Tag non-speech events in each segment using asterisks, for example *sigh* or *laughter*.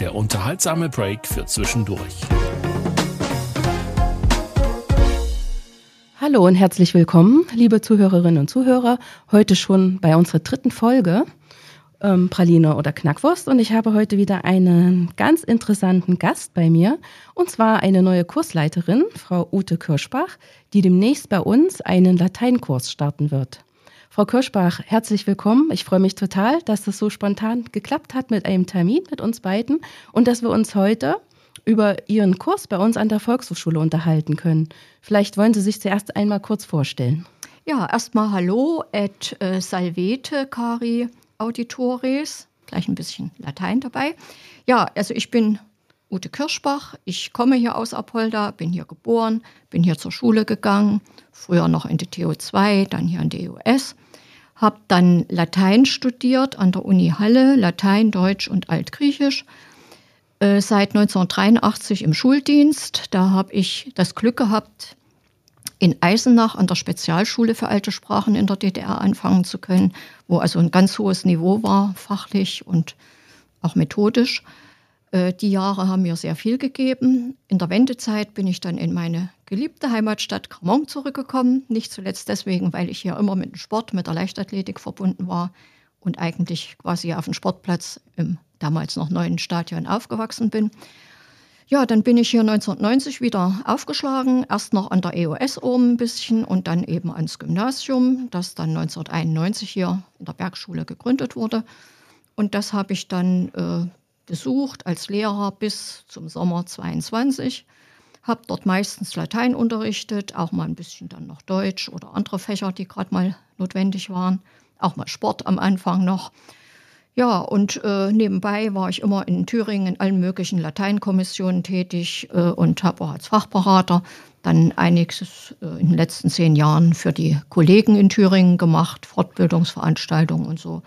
Der unterhaltsame Break für zwischendurch. Hallo und herzlich willkommen, liebe Zuhörerinnen und Zuhörer. Heute schon bei unserer dritten Folge ähm, Praline oder Knackwurst und ich habe heute wieder einen ganz interessanten Gast bei mir und zwar eine neue Kursleiterin, Frau Ute Kirschbach, die demnächst bei uns einen Lateinkurs starten wird. Frau Kirschbach, herzlich willkommen. Ich freue mich total, dass das so spontan geklappt hat mit einem Termin mit uns beiden und dass wir uns heute über Ihren Kurs bei uns an der Volkshochschule unterhalten können. Vielleicht wollen Sie sich zuerst einmal kurz vorstellen. Ja, erstmal Hallo, et äh, Salvete, Cari Auditores, gleich ein bisschen Latein dabei. Ja, also ich bin Ute Kirschbach, ich komme hier aus Apolda, bin hier geboren, bin hier zur Schule gegangen, früher noch in die TO2, dann hier an die EUS, habe dann Latein studiert an der Uni Halle, Latein, Deutsch und Altgriechisch. Äh, seit 1983 im Schuldienst. Da habe ich das Glück gehabt, in Eisenach an der Spezialschule für alte Sprachen in der DDR anfangen zu können, wo also ein ganz hohes Niveau war, fachlich und auch methodisch. Äh, die Jahre haben mir sehr viel gegeben. In der Wendezeit bin ich dann in meine geliebte Heimatstadt Cramont zurückgekommen. Nicht zuletzt deswegen, weil ich hier immer mit dem Sport, mit der Leichtathletik verbunden war und eigentlich quasi auf dem Sportplatz im damals noch neuen Stadion aufgewachsen bin. Ja, dann bin ich hier 1990 wieder aufgeschlagen, erst noch an der EOS oben ein bisschen und dann eben ans Gymnasium, das dann 1991 hier in der Bergschule gegründet wurde. Und das habe ich dann äh, besucht als Lehrer bis zum Sommer 22. Habe dort meistens Latein unterrichtet, auch mal ein bisschen dann noch Deutsch oder andere Fächer, die gerade mal notwendig waren. Auch mal Sport am Anfang noch. Ja, und äh, nebenbei war ich immer in Thüringen in allen möglichen Lateinkommissionen tätig äh, und habe auch als Fachberater dann einiges äh, in den letzten zehn Jahren für die Kollegen in Thüringen gemacht, Fortbildungsveranstaltungen und so.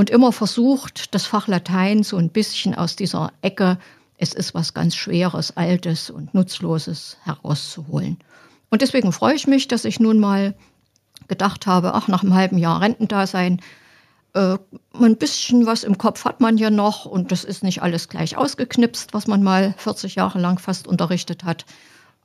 Und immer versucht, das Fach Latein so ein bisschen aus dieser Ecke, es ist was ganz Schweres, Altes und Nutzloses herauszuholen. Und deswegen freue ich mich, dass ich nun mal gedacht habe, ach, nach einem halben Jahr Rentendasein, äh, ein bisschen was im Kopf hat man ja noch und das ist nicht alles gleich ausgeknipst, was man mal 40 Jahre lang fast unterrichtet hat.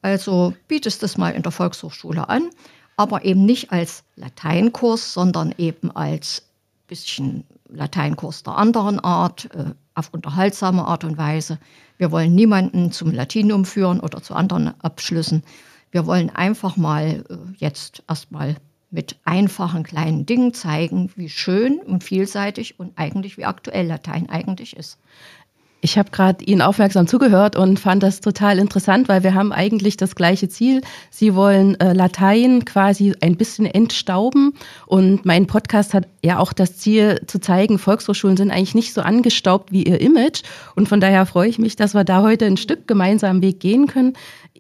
Also bietest es mal in der Volkshochschule an, aber eben nicht als Lateinkurs, sondern eben als bisschen Lateinkurs der anderen Art, äh, auf unterhaltsame Art und Weise. Wir wollen niemanden zum Latinum führen oder zu anderen Abschlüssen. Wir wollen einfach mal äh, jetzt erstmal mit einfachen kleinen Dingen zeigen, wie schön und vielseitig und eigentlich wie aktuell Latein eigentlich ist. Ich habe gerade Ihnen aufmerksam zugehört und fand das total interessant, weil wir haben eigentlich das gleiche Ziel. Sie wollen äh, Latein quasi ein bisschen entstauben und mein Podcast hat ja auch das Ziel zu zeigen, Volkshochschulen sind eigentlich nicht so angestaubt wie ihr Image und von daher freue ich mich, dass wir da heute ein Stück gemeinsamen Weg gehen können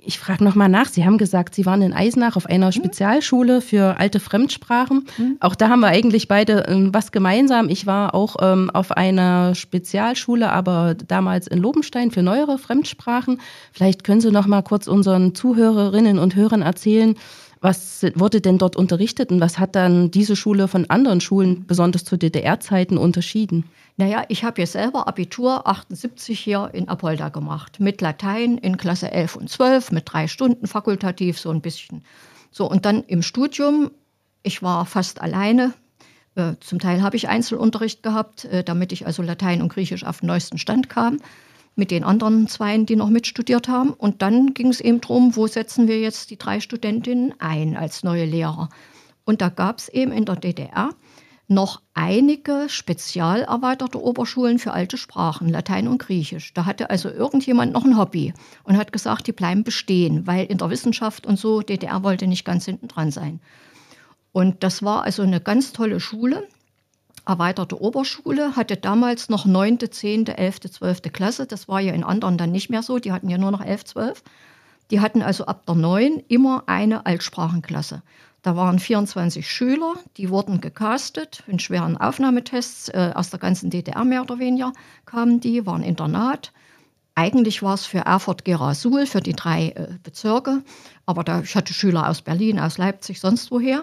ich frage nochmal nach. Sie haben gesagt, Sie waren in Eisenach auf einer mhm. Spezialschule für alte Fremdsprachen. Mhm. Auch da haben wir eigentlich beide ähm, was gemeinsam. Ich war auch ähm, auf einer Spezialschule, aber damals in Lobenstein für neuere Fremdsprachen. Vielleicht können Sie noch mal kurz unseren Zuhörerinnen und Hörern erzählen, was wurde denn dort unterrichtet und was hat dann diese Schule von anderen Schulen, besonders zu DDR-Zeiten, unterschieden? Naja, ich habe ja selber Abitur 78 hier in Apolda gemacht, mit Latein in Klasse 11 und 12, mit drei Stunden fakultativ, so ein bisschen. So, und dann im Studium, ich war fast alleine. Äh, zum Teil habe ich Einzelunterricht gehabt, äh, damit ich also Latein und Griechisch auf den neuesten Stand kam mit den anderen Zweien, die noch mitstudiert haben. Und dann ging es eben darum, wo setzen wir jetzt die drei Studentinnen ein als neue Lehrer. Und da gab es eben in der DDR noch einige spezial erweiterte Oberschulen für alte Sprachen, Latein und Griechisch. Da hatte also irgendjemand noch ein Hobby und hat gesagt, die bleiben bestehen, weil in der Wissenschaft und so DDR wollte nicht ganz hinten dran sein. Und das war also eine ganz tolle Schule. Erweiterte Oberschule, hatte damals noch 9., 10., 11., 12. Klasse. Das war ja in anderen dann nicht mehr so. Die hatten ja nur noch 11, 12. Die hatten also ab der 9 immer eine Altsprachenklasse. Da waren 24 Schüler, die wurden gecastet in schweren Aufnahmetests äh, aus der ganzen DDR mehr oder weniger kamen die, waren Internat. Eigentlich war es für Erfurt-Gerasul, für die drei äh, Bezirke, aber da, ich hatte Schüler aus Berlin, aus Leipzig, sonst woher.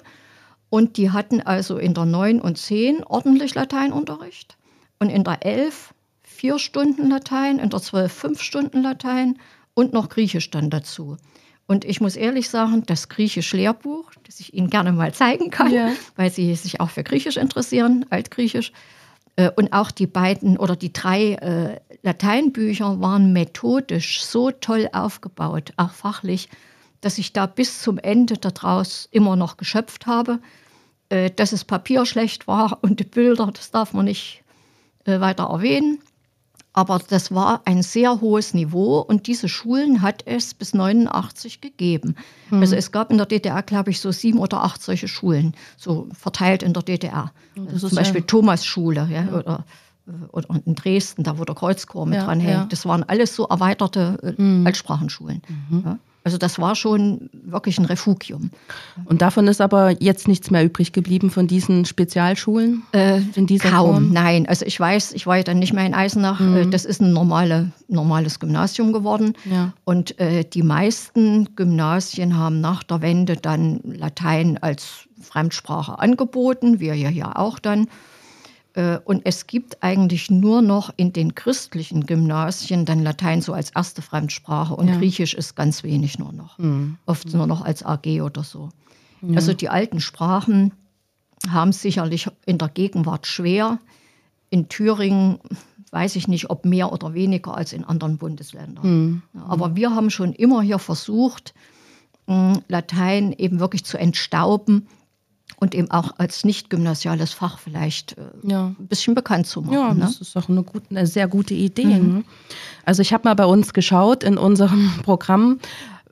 Und die hatten also in der 9 und 10 ordentlich Lateinunterricht und in der 11 vier Stunden Latein, in der 12 fünf Stunden Latein und noch Griechisch dann dazu. Und ich muss ehrlich sagen, das Griechisch-Lehrbuch, das ich Ihnen gerne mal zeigen kann, ja. weil Sie sich auch für Griechisch interessieren, Altgriechisch, äh, und auch die beiden oder die drei äh, Lateinbücher waren methodisch so toll aufgebaut, auch fachlich, dass ich da bis zum Ende daraus immer noch geschöpft habe. Äh, dass das Papier schlecht war *laughs* und die Bilder, das darf man nicht äh, weiter erwähnen. Aber das war ein sehr hohes Niveau und diese Schulen hat es bis 89 gegeben. Mhm. Also es gab in der DDR, glaube ich, so sieben oder acht solche Schulen, so verteilt in der DDR. Also zum Beispiel ja Thomas-Schule ja, ja. Oder, äh, oder in Dresden, da wo der Kreuzchor mit ja, dran hängt. Das waren alles so erweiterte mhm. Altsprachenschulen. Mhm. Also das war schon wirklich ein Refugium. Und davon ist aber jetzt nichts mehr übrig geblieben von diesen Spezialschulen? Äh, in dieser kaum, Form? nein. Also ich weiß, ich war ja dann nicht mehr in Eisenach. Mhm. Äh, das ist ein normale, normales Gymnasium geworden. Ja. Und äh, die meisten Gymnasien haben nach der Wende dann Latein als Fremdsprache angeboten, wir ja hier auch dann. Äh, und es gibt eigentlich nur noch in den christlichen Gymnasien dann Latein so als erste Fremdsprache und ja. Griechisch ist ganz wenig nur noch. Mhm. Oft nur noch als AG oder so. Ja. Also die alten Sprachen haben sicherlich in der Gegenwart schwer. In Thüringen weiß ich nicht, ob mehr oder weniger als in anderen Bundesländern. Mhm. Aber wir haben schon immer hier versucht, Latein eben wirklich zu entstauben und eben auch als nicht gymnasiales Fach vielleicht äh, ja. ein bisschen bekannt zu machen. Ja, ne? das ist auch eine, gut, eine sehr gute Idee. Mhm. Ne? Also ich habe mal bei uns geschaut in unserem *laughs* Programm,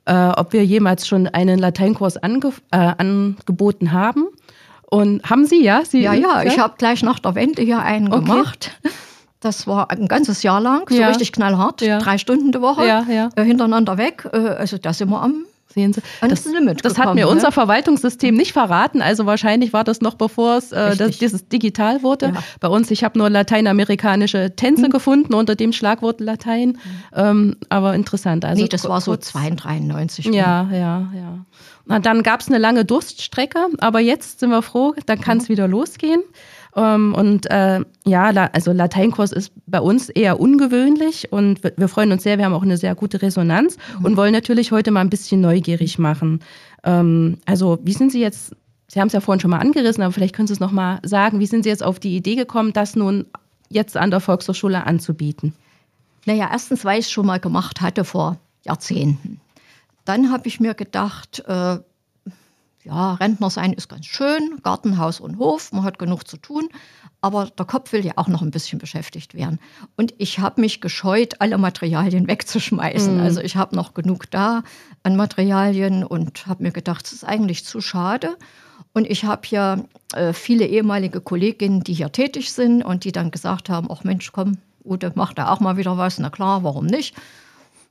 äh, ob wir jemals schon einen Lateinkurs ange äh, angeboten haben. Und haben Sie, ja? Sie, ja, ja, ich habe gleich nach der Wende hier einen okay. gemacht. Das war ein ganzes Jahr lang, so ja. richtig knallhart, ja. drei Stunden die Woche, ja, äh, hintereinander weg. Äh, also da sind wir am Sehen Sie, das, das hat mir unser ne? Verwaltungssystem nicht verraten. Also wahrscheinlich war das noch bevor es äh, das, dieses digital wurde. Ja. Bei uns, ich habe nur lateinamerikanische Tänze hm. gefunden unter dem Schlagwort Latein. Hm. Ähm, aber interessant. Also nee, das war so 92. Ja, ja, ja. Na, dann gab es eine lange Durststrecke, aber jetzt sind wir froh, dann kann es mhm. wieder losgehen. Ähm, und äh, ja, also Lateinkurs ist bei uns eher ungewöhnlich und wir freuen uns sehr, wir haben auch eine sehr gute Resonanz mhm. und wollen natürlich heute mal ein bisschen neugierig machen. Ähm, also wie sind Sie jetzt, Sie haben es ja vorhin schon mal angerissen, aber vielleicht können Sie es noch mal sagen, wie sind Sie jetzt auf die Idee gekommen, das nun jetzt an der Volkshochschule anzubieten? Naja, erstens, weil ich es schon mal gemacht hatte vor Jahrzehnten. Dann habe ich mir gedacht, äh, ja, Rentner sein ist ganz schön, Gartenhaus und Hof, man hat genug zu tun, aber der Kopf will ja auch noch ein bisschen beschäftigt werden. Und ich habe mich gescheut, alle Materialien wegzuschmeißen. Mhm. Also ich habe noch genug da an Materialien und habe mir gedacht, es ist eigentlich zu schade. Und ich habe ja äh, viele ehemalige Kolleginnen, die hier tätig sind und die dann gesagt haben, ach Mensch, komm, Ute, mach da auch mal wieder was. Na klar, warum nicht?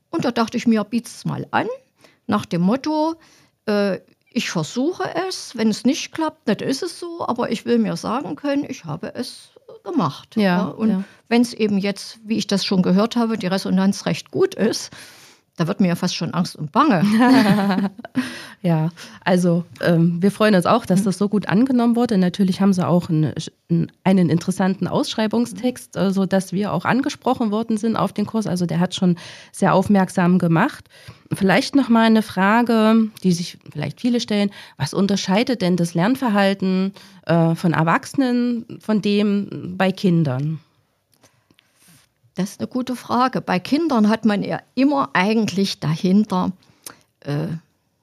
Und da dachte ich mir, biet's mal an, nach dem Motto, äh, ich versuche es, wenn es nicht klappt, nicht ist es so, aber ich will mir sagen können, ich habe es gemacht. Ja, ja. Und ja. wenn es eben jetzt, wie ich das schon gehört habe, die Resonanz recht gut ist, da wird mir ja fast schon Angst und Bange. *laughs* ja, also ähm, wir freuen uns auch, dass das so gut angenommen wurde. Natürlich haben sie auch einen, einen interessanten Ausschreibungstext, äh, sodass wir auch angesprochen worden sind auf den Kurs. Also der hat schon sehr aufmerksam gemacht. Vielleicht noch mal eine Frage, die sich vielleicht viele stellen: Was unterscheidet denn das Lernverhalten äh, von Erwachsenen von dem bei Kindern? Das ist eine gute Frage. Bei Kindern hat man ja immer eigentlich dahinter äh,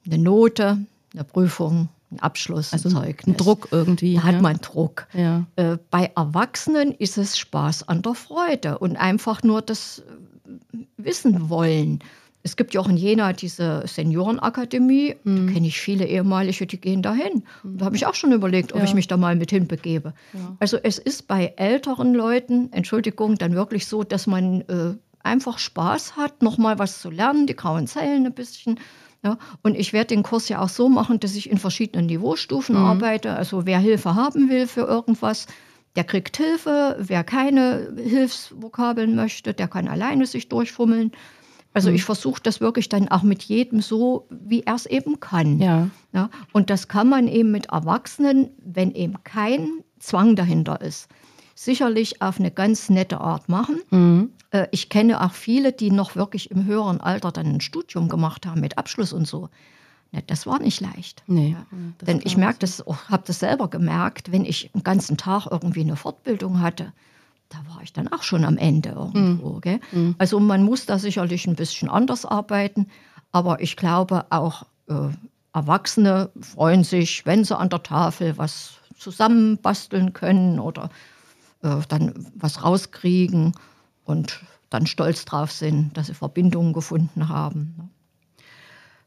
eine Note, eine Prüfung, ein Abschluss, also ein Zeugnis. Druck irgendwie. Da hat man Druck. Ja. Äh, bei Erwachsenen ist es Spaß an der Freude und einfach nur das äh, wissen wollen. Es gibt ja auch in Jena diese Seniorenakademie. Da kenne ich viele ehemalige, die gehen dahin. Da habe ich auch schon überlegt, ob Ja. ich mich da mal mit hinbegebe. Also es ist bei älteren Leuten, Entschuldigung, dann wirklich so, dass man äh, einfach Spaß hat, nochmal was zu lernen, die grauen Zellen ein bisschen. Ja, und ich werde den Kurs ja auch so machen, dass ich in verschiedenen Niveaustufen arbeite. Also wer Hilfe haben will für irgendwas, der kriegt Hilfe. Wer keine Hilfsvokabeln möchte, der kann alleine sich durchfummeln. Also ich versuche das wirklich dann auch mit jedem so, wie er es eben kann. Ja. Ja, und das kann man eben mit Erwachsenen, wenn eben kein Zwang dahinter ist, sicherlich auf eine ganz nette Art machen. Mhm. Ich kenne auch viele, die noch wirklich im höheren Alter dann ein Studium gemacht haben mit Abschluss und so. Ne, Das war nicht leicht. Nee. Ja. das Denn ich merke das, habe das selber gemerkt, wenn ich den ganzen Tag irgendwie eine Fortbildung hatte, da war ich dann auch schon am Ende irgendwo. Gell? Also man muss da sicherlich ein bisschen anders arbeiten, aber ich glaube auch äh, Erwachsene freuen sich, wenn sie an der Tafel was zusammenbasteln können oder äh, dann was rauskriegen und dann stolz drauf sind, dass sie Verbindungen gefunden haben. ne?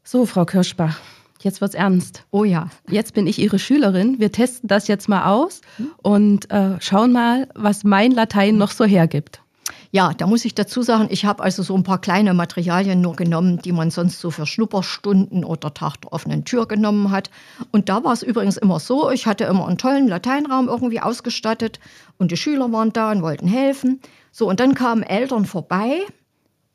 So, Frau Kirschbach, jetzt wird's ernst. Oh ja. Jetzt bin ich Ihre Schülerin. Wir testen das jetzt mal aus und äh, schauen mal, was mein Latein noch so hergibt. Ja, da muss ich dazu sagen, ich habe also so ein paar kleine Materialien nur genommen, die man sonst so für Schnupperstunden oder Tag der offenen Tür genommen hat. Und da war es übrigens immer so, ich hatte immer einen tollen Lateinraum irgendwie ausgestattet und die Schüler waren da und wollten helfen. So, und dann kamen Eltern vorbei.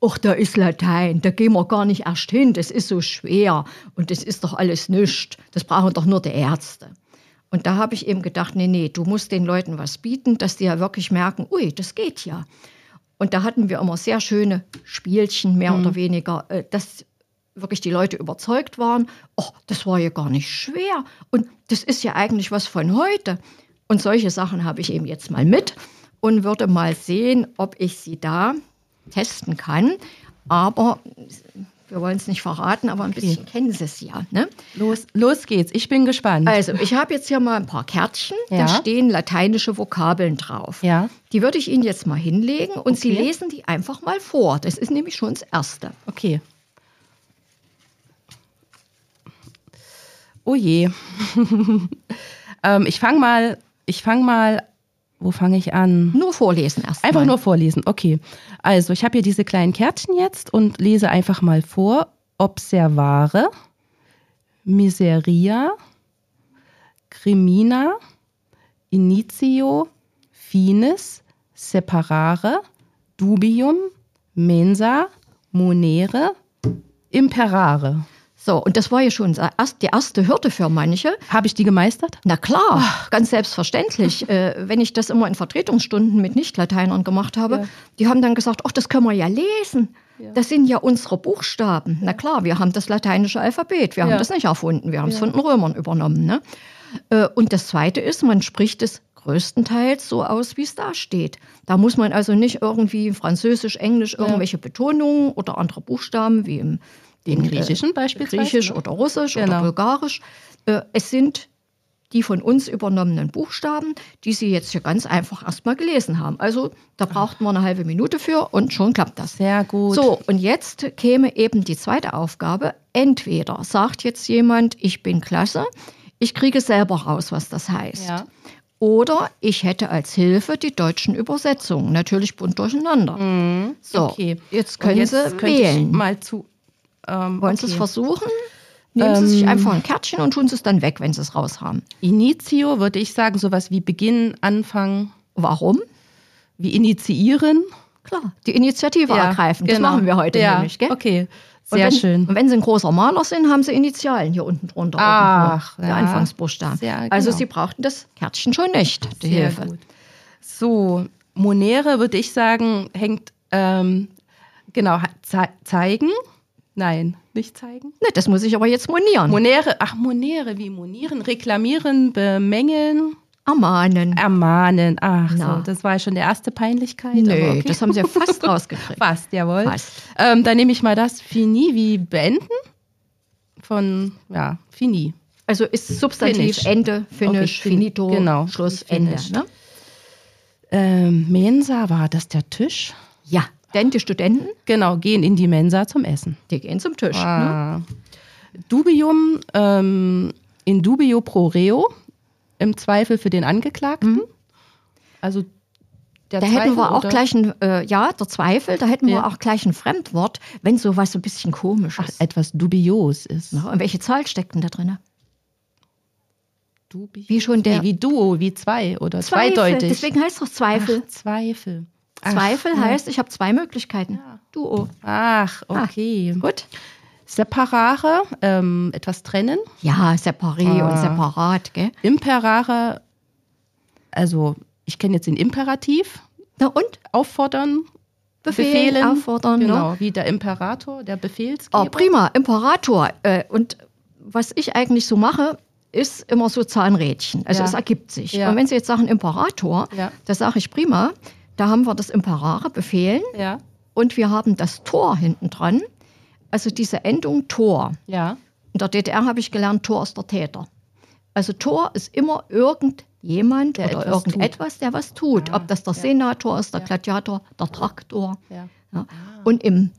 Ach, da ist Latein, da gehen wir gar nicht erst hin, das ist so schwer. Und das ist doch alles nichts, das brauchen doch nur die Ärzte. Und da habe ich eben gedacht, nee, nee, du musst den Leuten was bieten, dass die ja wirklich merken, ui, das geht ja. Und da hatten wir immer sehr schöne Spielchen, mehr oder weniger, äh, dass wirklich die Leute überzeugt waren, oh, das war ja gar nicht schwer. Und das ist ja eigentlich was von heute. Und solche Sachen habe ich eben jetzt mal mit und würde mal sehen, ob ich sie da testen kann. Aber wir wollen es nicht verraten, aber ein bisschen kennen sie es ja. Ne? Los, los geht's. Ich bin gespannt. Also, ich habe jetzt hier mal ein paar Kärtchen, Ja. da stehen lateinische Vokabeln drauf. Ja. Die würde ich Ihnen jetzt mal hinlegen und Sie Okay. lesen die einfach mal vor. Das ist nämlich schon das Erste. Okay. Oh je. *laughs* ähm, ich fange mal, ich fange mal, wo fange ich an? Nur vorlesen erst. Einfach mal. nur vorlesen, okay. Also, ich habe hier diese kleinen Kärtchen jetzt und lese einfach mal vor. Observare, Miseria, Crimina, Initio, Finis, Separare, Dubium, Mensa, Monere, Imperare. So, und das war ja schon die erste Hürde für manche. Habe ich die gemeistert? Na klar, ganz selbstverständlich. *laughs* äh, wenn ich das immer in Vertretungsstunden mit Nicht-Lateinern gemacht habe, Ja. die haben dann gesagt, ach, das können wir ja lesen. Das sind ja unsere Buchstaben. Na klar, wir haben das lateinische Alphabet. Wir haben Ja. das nicht erfunden. Wir haben es von den Römern übernommen. Ne? Äh, Und das Zweite ist, man spricht es größtenteils so aus, wie es da steht. Da muss man also nicht irgendwie Französisch, Englisch irgendwelche Betonungen oder andere Buchstaben wie im Den in, griechischen beispielsweise, Griechisch oder Russisch Genau. oder Bulgarisch. Äh, Es sind die von uns übernommenen Buchstaben, die Sie jetzt hier ganz einfach erstmal gelesen haben. Also da braucht man eine halbe Minute für und schon klappt das. Sehr gut. So, und jetzt käme eben die zweite Aufgabe. Entweder sagt jetzt jemand, ich bin klasse, ich kriege selber raus, was das heißt. Ja. Oder ich hätte als Hilfe die deutschen Übersetzungen. Natürlich bunt durcheinander. So, Mhm. okay. jetzt können jetzt Sie könnte wählen. Mal zu. Ähm, Wollen Sie es okay. versuchen? Nehmen Sie sich einfach ein Kärtchen und tun Sie es dann weg, wenn Sie es raus haben. Initio würde ich sagen, sowas wie Beginn, Anfang, Warum? wie initiieren. Klar, die Initiative ergreifen. Das genau. machen wir heute ja. nämlich. Gell? Okay, Und sehr wenn, schön. Und wenn Sie ein großer Maler sind, haben Sie Initialen hier unten drunter. Ach, irgendwo, der ja. Anfangsbuchstaben. Sehr Also genau. Sie brauchten das Kärtchen schon nicht, die Sehr Hilfe. gut. So, Monere würde ich sagen, hängt, ähm, genau, zei zeigen. Nein, nicht zeigen. Ne, das muss ich aber jetzt monieren. Monere, ach, Monere, wie monieren, reklamieren, bemängeln, Ermahnen. ermahnen. Ach Na. so, das war schon der erste Peinlichkeit. Nö, okay. das haben Sie ja fast *laughs* rausgekriegt. Fast, jawohl. Fast. Ähm, dann nehme ich mal das Fini wie beenden. Von, ja, Fini. Also ist Substantiv Finish. Ende, Finish, Okay, fin- Finito, genau, Schluss, finished. Ende. Ne? Ähm, Mensa, war das der Tisch? Ja, Denn die Studenten, Genau, gehen in die Mensa zum Essen. die gehen zum Tisch. Ne? Ah. Dubium ähm, in dubio pro reo, im Zweifel für den Angeklagten. Also der Da Zweifel hätten wir auch oder- gleich ein, äh, ja, der Zweifel, da hätten Ja. wir auch gleich ein Fremdwort, wenn sowas so ein bisschen komisch Ach, ist. etwas dubios ist. Na, Und welche Zahl steckt denn da drin? Dubi Wie schon der- wie Duo, wie zwei oder Zweifel. zweideutig. Deswegen heißt es doch Zweifel. Ach, Zweifel. Ach, Zweifel ja. heißt, ich habe zwei Möglichkeiten. Ja. Duo. Ach, okay. Gut. Separare, ähm, etwas trennen. Ja, separé Ah. und separat, gell? Imperare, also ich kenne jetzt den Imperativ, Na und? auffordern, Befehlen, befehlen. auffordern, Genau, ne? wie der Imperator, der Befehlsgeber. Oh, prima, Imperator. Äh, und was ich eigentlich so mache, ist immer so Zahnrädchen. Also Ja. es ergibt sich. Ja. Und wenn Sie jetzt sagen Imperator, Ja. das sage ich prima. Da haben wir das Imperare, Befehlen. Ja, Und wir haben das Tor hinten dran. Also diese Endung Tor. ja, In der DDR habe ich gelernt, Tor ist der Täter. Also Tor ist immer irgendjemand Der oder etwas irgendetwas, der was tut. Ah, Ob das der ja. Senator ist, der. Gladiator, der Traktor. ja. Ja. Und im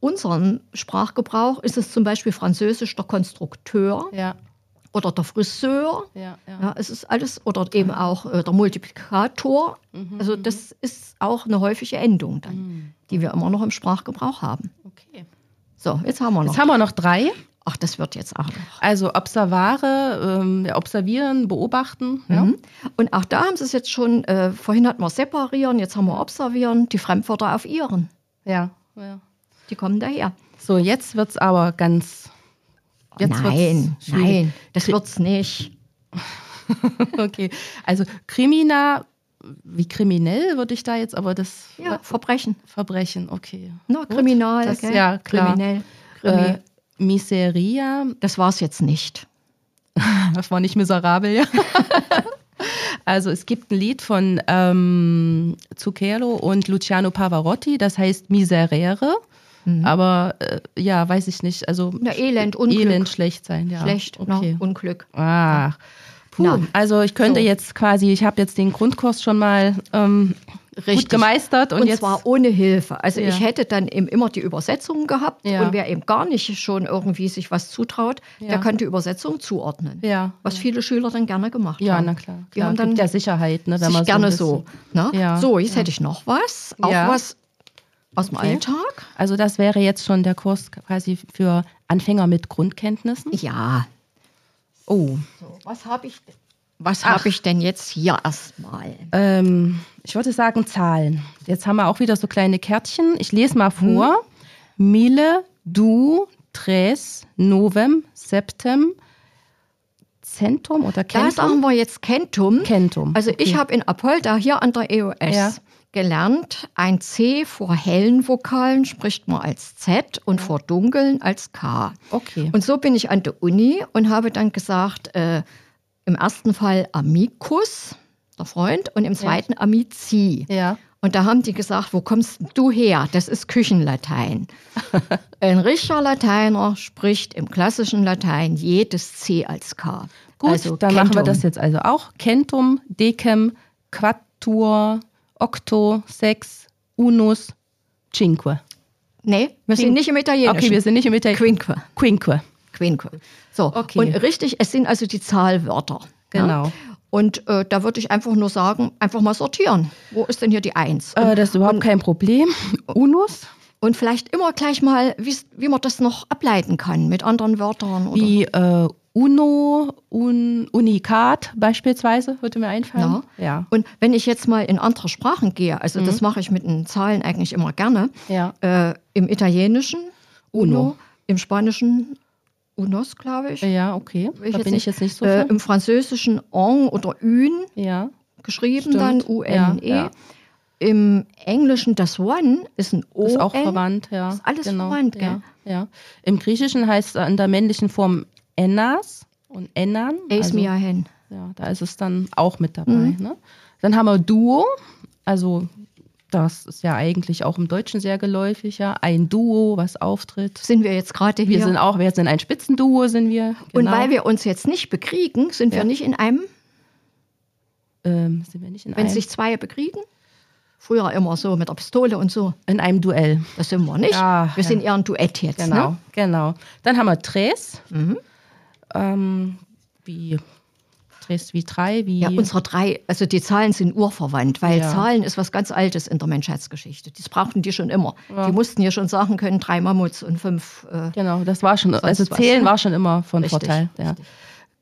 unserem Sprachgebrauch ist es zum Beispiel französisch der Konstrukteur Ja, oder der Friseur. ja, ja. Ja, es ist alles, oder eben auch äh, der Multiplikator. Mhm, Also das ist auch eine häufige Endung dann, die wir immer noch im Sprachgebrauch haben. Okay. So, jetzt haben wir noch. Jetzt haben wir noch drei. Ach, das wird jetzt auch noch. Also observare, ähm, ja, observieren, beobachten. Ja. Mhm. Und auch da haben sie es jetzt schon, äh, vorhin hatten wir separieren, jetzt haben wir observieren, die Fremdwörter auf ihren. Ja. ja. Die kommen daher. So, jetzt wird es aber ganz. Jetzt nein, nein, das wird's nicht. *laughs* *laughs* Okay. Also Krimina, wie kriminell würde ich da jetzt, aber das Ja, Verbrechen. Verbrechen, okay. Na, Kriminal, das- gell? ja, klar. Kriminell. Krimi. Äh, Miseria, das war's jetzt nicht. *laughs* das war nicht miserabel, ja. Also es gibt ein Lied von ähm, Zucchero und Luciano Pavarotti, das heißt Miserere. Aber äh, ja, weiß ich nicht. Also Na, Elend, Unglück. Elend, schlecht sein, ja. Schlecht, okay. na, Unglück. Ach. Puh. Na. Also ich könnte So. jetzt quasi, ich habe jetzt den Grundkurs schon mal ähm, gut Richtig. gemeistert und, Und, jetzt zwar ohne Hilfe. Also Ja. ich hätte dann eben immer die Übersetzung gehabt Ja. und wer eben gar nicht schon irgendwie sich was zutraut, Ja. der kann die Übersetzung zuordnen. ja, Was viele Schüler dann gerne gemacht ja, haben. na klar. Die klar. haben dann ja Sicherheit, ne, wenn sich man gerne so. so. ein bisschen- Ne? Ja, So, jetzt hätte ich noch was. Auch Ja. was aus dem Okay. Alltag. Also das wäre jetzt schon der Kurs quasi für Anfänger mit Grundkenntnissen. Ja. Oh, So, was habe ich, was habe ich denn jetzt hier erstmal? ähm, ich würde sagen Zahlen. Jetzt haben wir auch wieder so kleine Kärtchen. Ich lese mal vor. Mille, du, tres, novem, septem, centum oder Da sagen wir jetzt Kentum. Kentum. Also ich okay. habe in Apolda hier an der EOS Ja. Gelernt, ein C vor hellen Vokalen spricht man als Z und vor dunklen als K. Okay. Und so bin ich an der Uni und habe dann gesagt, äh, im ersten Fall Amicus, der Freund, und im zweiten Amici. ja. Und da haben die gesagt, wo kommst du her? Das ist Küchenlatein. *laughs* Ein richtiger Lateiner spricht im klassischen Latein jedes C als K. Gut, also dann machen wir Kentum. das jetzt also auch. Centum, Decem, Quattur, Octo, Sex, Unus, Cinque. Nee, wir sind nicht im Italienischen. Okay, wir sind nicht im Italien. Quinque. Quinque. Quinque. So, Okay. und richtig, es sind also die Zahlwörter. Genau. Ja? Und äh, da würde ich einfach nur sagen, einfach mal sortieren. Wo ist denn hier die Eins? Äh, das ist überhaupt kein Problem. *laughs* Unus, Und vielleicht immer gleich mal, wie man das noch ableiten kann mit anderen Wörtern. Oder wie äh, Uno, un, Unikat beispielsweise, würde mir einfallen. Ja. Und wenn ich jetzt mal in andere Sprachen gehe, also das mache ich mit den Zahlen eigentlich immer gerne, Mhm. Ja. äh, im Italienischen Uno. Uno, im Spanischen Unos, glaube ich. Ja, okay. Will Da bin ich jetzt nicht so äh. Im Französischen en oder une Ja. geschrieben, Stimmt. dann U-N-E. Ja, ja. Im Englischen das One ist ein O. Ist auch verwandt, ja. Ist alles genau. verwandt, ja, gell? ja. Im Griechischen heißt es in der männlichen Form Ennas und Ennan. Eis also-. Ja, da ist es dann auch mit dabei. Mhm. Ne? Dann haben wir Duo, also das ist ja eigentlich auch im Deutschen sehr geläufig, ja. Ein Duo, was auftritt. Sind wir jetzt gerade hier? Wir sind auch, wir sind ein Spitzenduo, sind wir. Und genau. weil wir uns jetzt nicht bekriegen, sind wir Ja. nicht in einem, ähm, sind wir nicht in wenn einem. sich zwei bekriegen? früher immer so mit der Pistole und so. In einem Duell. Das sind wir nicht. Ja, wir ja. sind eher ein Duett jetzt. Genau, Ne? genau. Dann haben wir Tres. Ähm, wie Tres wie drei, wie. Ja, unsere drei, also die Zahlen sind urverwandt, weil Ja. Zahlen ist was ganz Altes in der Menschheitsgeschichte. Das brauchten die schon immer. Die mussten ja schon sagen können, drei Mammuts und fünf. Äh, Genau, das war schon, also was. Zählen war schon immer von Richtig, Vorteil. Ja. richtig.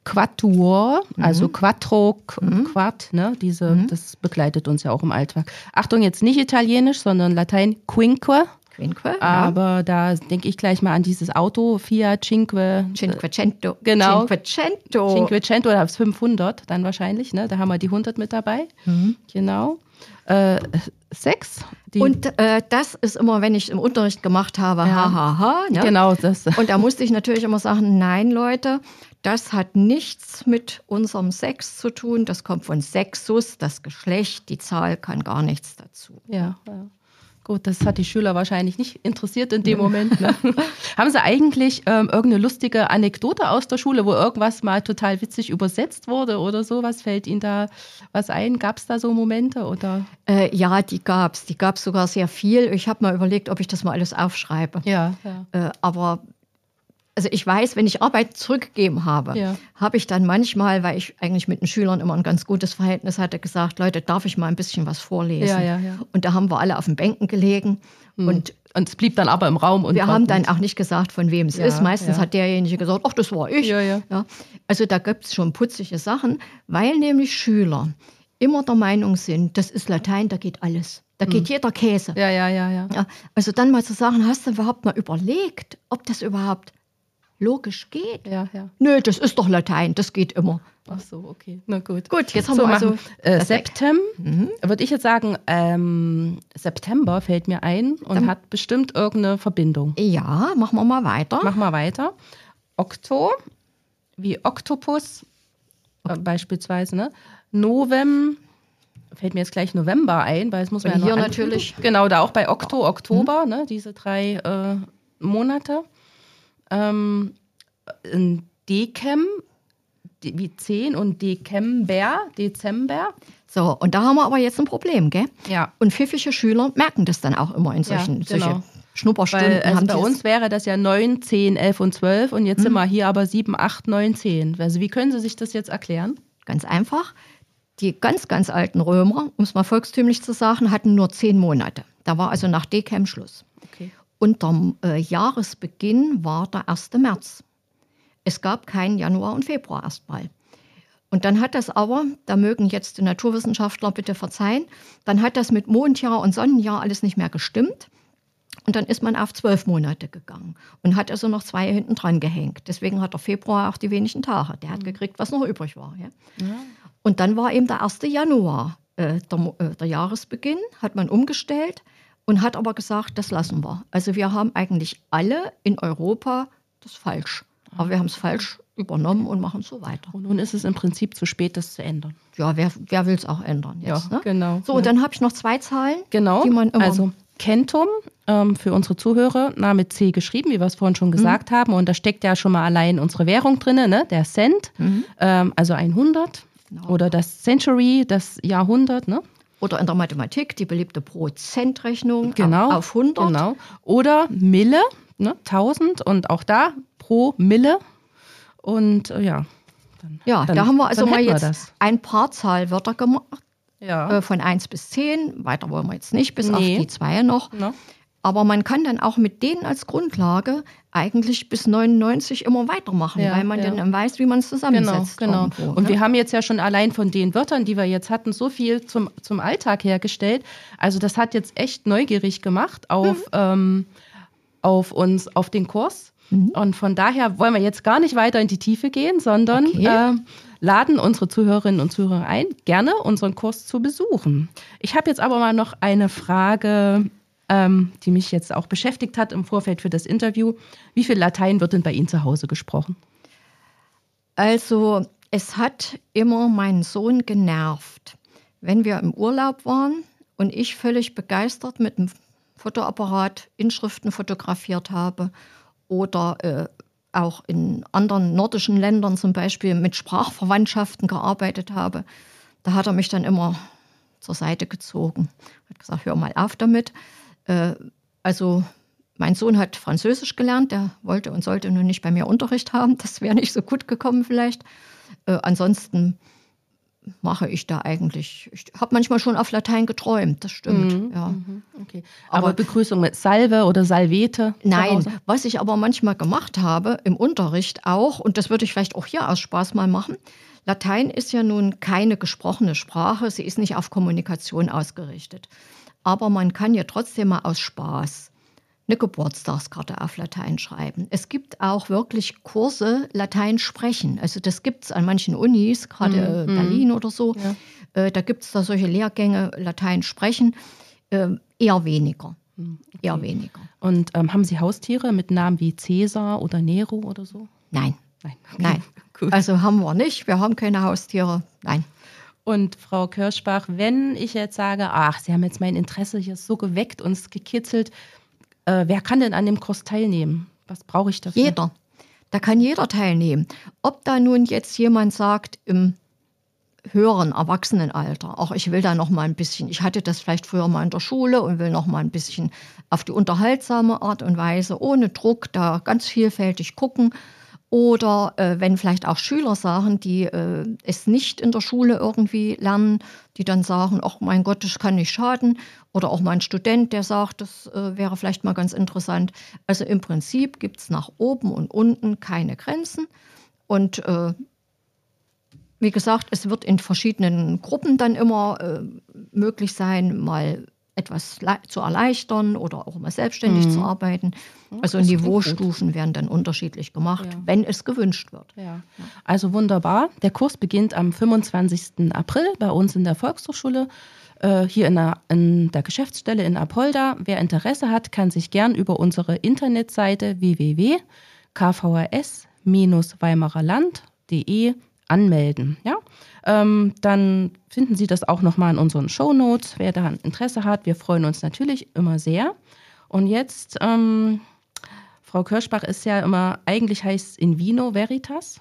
Quattuor, also Quattro, Qu- Quat, ne, diese, das begleitet uns ja auch im Alltag. Achtung, jetzt nicht Italienisch, sondern Latein Quinque. Quinque, ja. Aber da denke ich gleich mal an dieses Auto, Fiat Cinque. Cinquecento. Genau. Cinquecento. Cinquecento oder 500 dann wahrscheinlich, ne? Da haben wir die 100 mit dabei. Genau. Äh, sechs. Und äh, das ist immer, wenn ich im Unterricht gemacht habe, ha, ha, ha. Ne? genau, das. Und da musste ich natürlich immer sagen, nein, Leute, das hat nichts mit unserem Sex zu tun. Das kommt von Sexus, das Geschlecht, die Zahl kann gar nichts dazu. Ja, ja. Gut, das hat die Schüler wahrscheinlich nicht interessiert in dem Moment. Ne? *laughs* Haben Sie eigentlich ähm, irgendeine lustige Anekdote aus der Schule, wo irgendwas mal total witzig übersetzt wurde oder so? Was fällt Ihnen da was ein? Gab es da so Momente oder? Äh, ja, die gab's. Die gab's sogar sehr viel. Ich habe mal überlegt, ob ich das mal alles aufschreibe. Ja, ja. Äh, aber also ich weiß, wenn ich Arbeit zurückgegeben habe, Ja. habe ich dann manchmal, weil ich eigentlich mit den Schülern immer ein ganz gutes Verhältnis hatte, gesagt, Leute, darf ich mal ein bisschen was vorlesen? Ja, ja, ja. Und da haben wir alle auf den Bänken gelegen und Und es blieb dann aber im Raum und wir haben dann auch nicht gesagt, von wem es ist. Meistens hat derjenige gesagt, ach, das war ich. Also da gibt es schon putzige Sachen, weil nämlich Schüler immer der Meinung sind, das ist Latein, da geht alles. Da geht jeder Käse. Ja, ja, ja, ja. Ja, also dann mal zu sagen, hast du überhaupt mal überlegt, ob das überhaupt logisch geht? Ja, ja. Nö, das ist doch Latein, das geht immer. Ach so, okay. Na gut. Gut, jetzt haben so wir also machen. äh. Septem. Würde ich jetzt sagen, ähm, September fällt mir ein und hat bestimmt irgendeine Verbindung. Ja, machen wir mal weiter. Mach mal weiter. Okto, wie Oktopus äh, beispielsweise. Ne? Novem, fällt mir jetzt gleich November ein, weil es muss man Und ja noch hier anfügen. natürlich- *laughs* Genau, da auch bei Okto, Oktober, ne? diese drei äh, Monate. Ähm, ein Dekem, die- wie 10 und Dekember, Dezember. So, und da haben wir aber jetzt ein Problem, gell? Ja. Und pfiffige Schüler merken das dann auch immer in solchen Ja, solche genau. Schnupperstunden. Weil also bei uns wäre das ja 9, 10, 11 und 12 und jetzt sind wir hier aber 7, 8, 9, 10. Also wie können Sie sich das jetzt erklären? Ganz einfach. Die ganz, ganz alten Römer, um es mal volkstümlich zu sagen, hatten nur zehn Monate. Da war also nach Dekem Schluss. Der äh, Jahresbeginn war der 1. März. Es gab keinen Januar und Februar erstmal. Und dann hat das aber, da mögen jetzt die Naturwissenschaftler bitte verzeihen, dann hat das mit Mondjahr und Sonnenjahr alles nicht mehr gestimmt. Und dann ist man auf zwölf Monate gegangen und hat also noch zwei hinten dran gehängt. Deswegen hat der Februar auch die wenigen Tage. Der hat gekriegt, was noch übrig war. Ja. Und dann war eben der 1. Januar, äh, der, äh, der Jahresbeginn, hat man umgestellt und hat aber gesagt, das lassen wir. Also wir haben eigentlich alle in Europa das falsch. Aber wir haben es falsch übernommen und machen so weiter. Und nun ist es im Prinzip zu spät, das zu ändern. Ja, wer, wer will es auch ändern jetzt? Ja, ne? genau. So, und dann habe ich noch zwei Zahlen, Genau. die man immer also Kentum ähm, für unsere Zuhörer, na, mit C geschrieben, wie wir es vorhin schon gesagt haben. Und da steckt ja schon mal allein unsere Währung drin, ne? der Cent, ähm, also 100. Oder das Century, das Jahrhundert, ne? Oder in der Mathematik die beliebte Prozentrechnung Genau. auf 100. Genau. Oder Mille, ne? 1000 und auch da pro Mille. Und äh, ja. Dann, Ja, dann, da haben wir also mal jetzt das. ein paar Zahlwörter gemacht, Ja. äh, von 1 bis 10. Weiter wollen wir jetzt nicht, bis auf Nee. die zwei noch. Ne? Aber man kann dann auch mit denen als Grundlage eigentlich bis 99 immer weitermachen, Ja, weil man ja. dann weiß, wie man es Genau, zusammensetzt. genau. irgendwo, Und ne? wir haben jetzt ja schon allein von den Wörtern, die wir jetzt hatten, so viel zum, zum Alltag hergestellt. Also das hat jetzt echt neugierig gemacht auf, Mhm. ähm, auf uns, auf den Kurs. Mhm. Und von daher wollen wir jetzt gar nicht weiter in die Tiefe gehen, sondern Okay. äh, laden unsere Zuhörerinnen und Zuhörer ein, gerne unseren Kurs zu besuchen. Ich habe jetzt aber mal noch eine Frage, ähm, die mich jetzt auch beschäftigt hat im Vorfeld für das Interview. Wie viel Latein wird denn bei Ihnen zu Hause gesprochen? Also, es hat immer meinen Sohn genervt, wenn wir im Urlaub waren und ich völlig begeistert mit dem Fotoapparat Inschriften fotografiert habe oder äh, auch in anderen nordischen Ländern zum Beispiel mit Sprachverwandtschaften gearbeitet habe. Da hat er mich dann immer zur Seite gezogen. Hat gesagt, hör mal auf damit. Äh, also mein Sohn hat Französisch gelernt, der wollte und sollte nun nicht bei mir Unterricht haben. Das wäre nicht so gut gekommen vielleicht. Äh, ansonsten mache ich da eigentlich. Ich habe manchmal schon auf Latein geträumt, das stimmt. Mhm, ja. Mhm, okay. aber, aber, Begrüßung mit Salve oder Salvete? Nein, was ich aber manchmal gemacht habe, im Unterricht auch, und das würde ich vielleicht auch hier aus Spaß mal machen. Latein ist ja nun keine gesprochene Sprache, sie ist nicht auf Kommunikation ausgerichtet. Aber man kann ja trotzdem mal aus Spaß eine Geburtstagskarte auf Latein schreiben. Es gibt auch wirklich Kurse Latein sprechen. Also das gibt es an manchen Unis, gerade mhm. Berlin oder so. Ja. Äh, da gibt es da solche Lehrgänge Latein sprechen. Äh, eher weniger. Mhm. Eher weniger. Und ähm, haben Sie Haustiere mit Namen wie Cäsar oder Nero oder so? Nein. Nein. Okay. Nein. *laughs* Cool. Also haben wir nicht. Wir haben keine Haustiere. Nein. Und Frau Kirschbach, wenn ich jetzt sage, ach, Sie haben jetzt mein Interesse hier so geweckt, uns gekitzelt, äh, wer kann denn an dem Kurs teilnehmen? Was brauche ich dafür? Jeder. Da kann jeder teilnehmen. Ob da nun jetzt jemand sagt, im höheren Erwachsenenalter, auch ich will da noch mal ein bisschen, ich hatte das vielleicht früher mal in der Schule und will noch mal ein bisschen auf die unterhaltsame Art und Weise, ohne Druck, da ganz vielfältig gucken oder äh, wenn vielleicht auch Schüler sagen, die äh, es nicht in der Schule irgendwie lernen, die dann sagen, ach mein Gott, das kann nicht schaden. Oder auch mein Student, der sagt, das äh, wäre vielleicht mal ganz interessant. Also im Prinzip gibt es nach oben und unten keine Grenzen. Und äh, wie gesagt, es wird in verschiedenen Gruppen dann immer äh, möglich sein, mal etwas zu erleichtern oder auch mal selbstständig mhm. zu arbeiten. Also Niveaustufen werden dann unterschiedlich gemacht, ja. wenn es gewünscht wird. Ja. Also wunderbar. Der Kurs beginnt am 25. April bei uns in der Volkshochschule, äh, hier in der, in der Geschäftsstelle in Apolda. Wer Interesse hat, kann sich gern über unsere Internetseite www.kvhs-weimarerland.de anmelden. Ja? Ähm, dann finden Sie das auch nochmal in unseren Show Notes, wer daran Interesse hat. Wir freuen uns natürlich immer sehr. Und jetzt, ähm, Frau Kirschbach ist ja immer, eigentlich heißt es in Vino Veritas,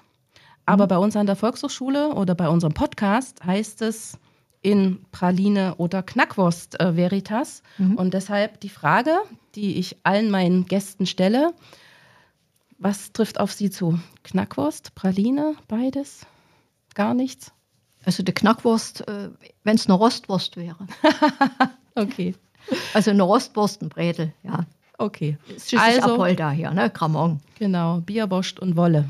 aber mhm. bei uns an der Volkshochschule oder bei unserem Podcast heißt es in Praline oder Knackwurst äh, Veritas. Mhm. Und deshalb die Frage, die ich allen meinen Gästen stelle, was trifft auf Sie zu? Knackwurst, Praline, beides? Gar nichts? Also die Knackwurst, äh, wenn es eine Rostwurst wäre. *laughs* okay. Also eine Rostwurst, ein Bredel, ja. Okay. Ist also, Apolda hier, ne? Kramon. Genau, Bierwurst und Wolle.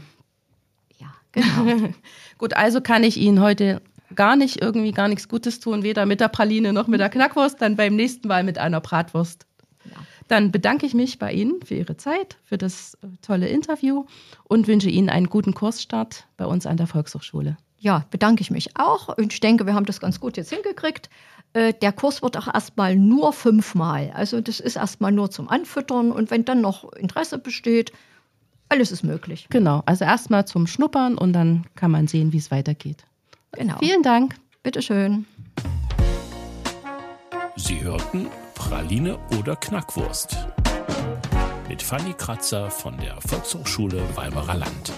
Ja, genau. *laughs* Gut, also kann ich Ihnen heute gar nicht irgendwie gar nichts Gutes tun, weder mit der Praline noch mit der Knackwurst, dann beim nächsten Mal mit einer Bratwurst. Ja. Dann bedanke ich mich bei Ihnen für Ihre Zeit, für das äh, tolle Interview und wünsche Ihnen einen guten Kursstart bei uns an der Volkshochschule ja, bedanke ich mich auch und ich denke, wir haben das ganz gut jetzt hingekriegt. Äh, der Kurs wird auch erstmal nur fünfmal. Also das ist erstmal nur zum Anfüttern und wenn dann noch Interesse besteht, alles ist möglich. Genau, also erstmal zum Schnuppern und dann kann man sehen, wie es weitergeht. Genau. Vielen Dank. Bitteschön. Sie hörten Praline oder Knackwurst mit Fanny Kratzer von der Volkshochschule Weimarer Land.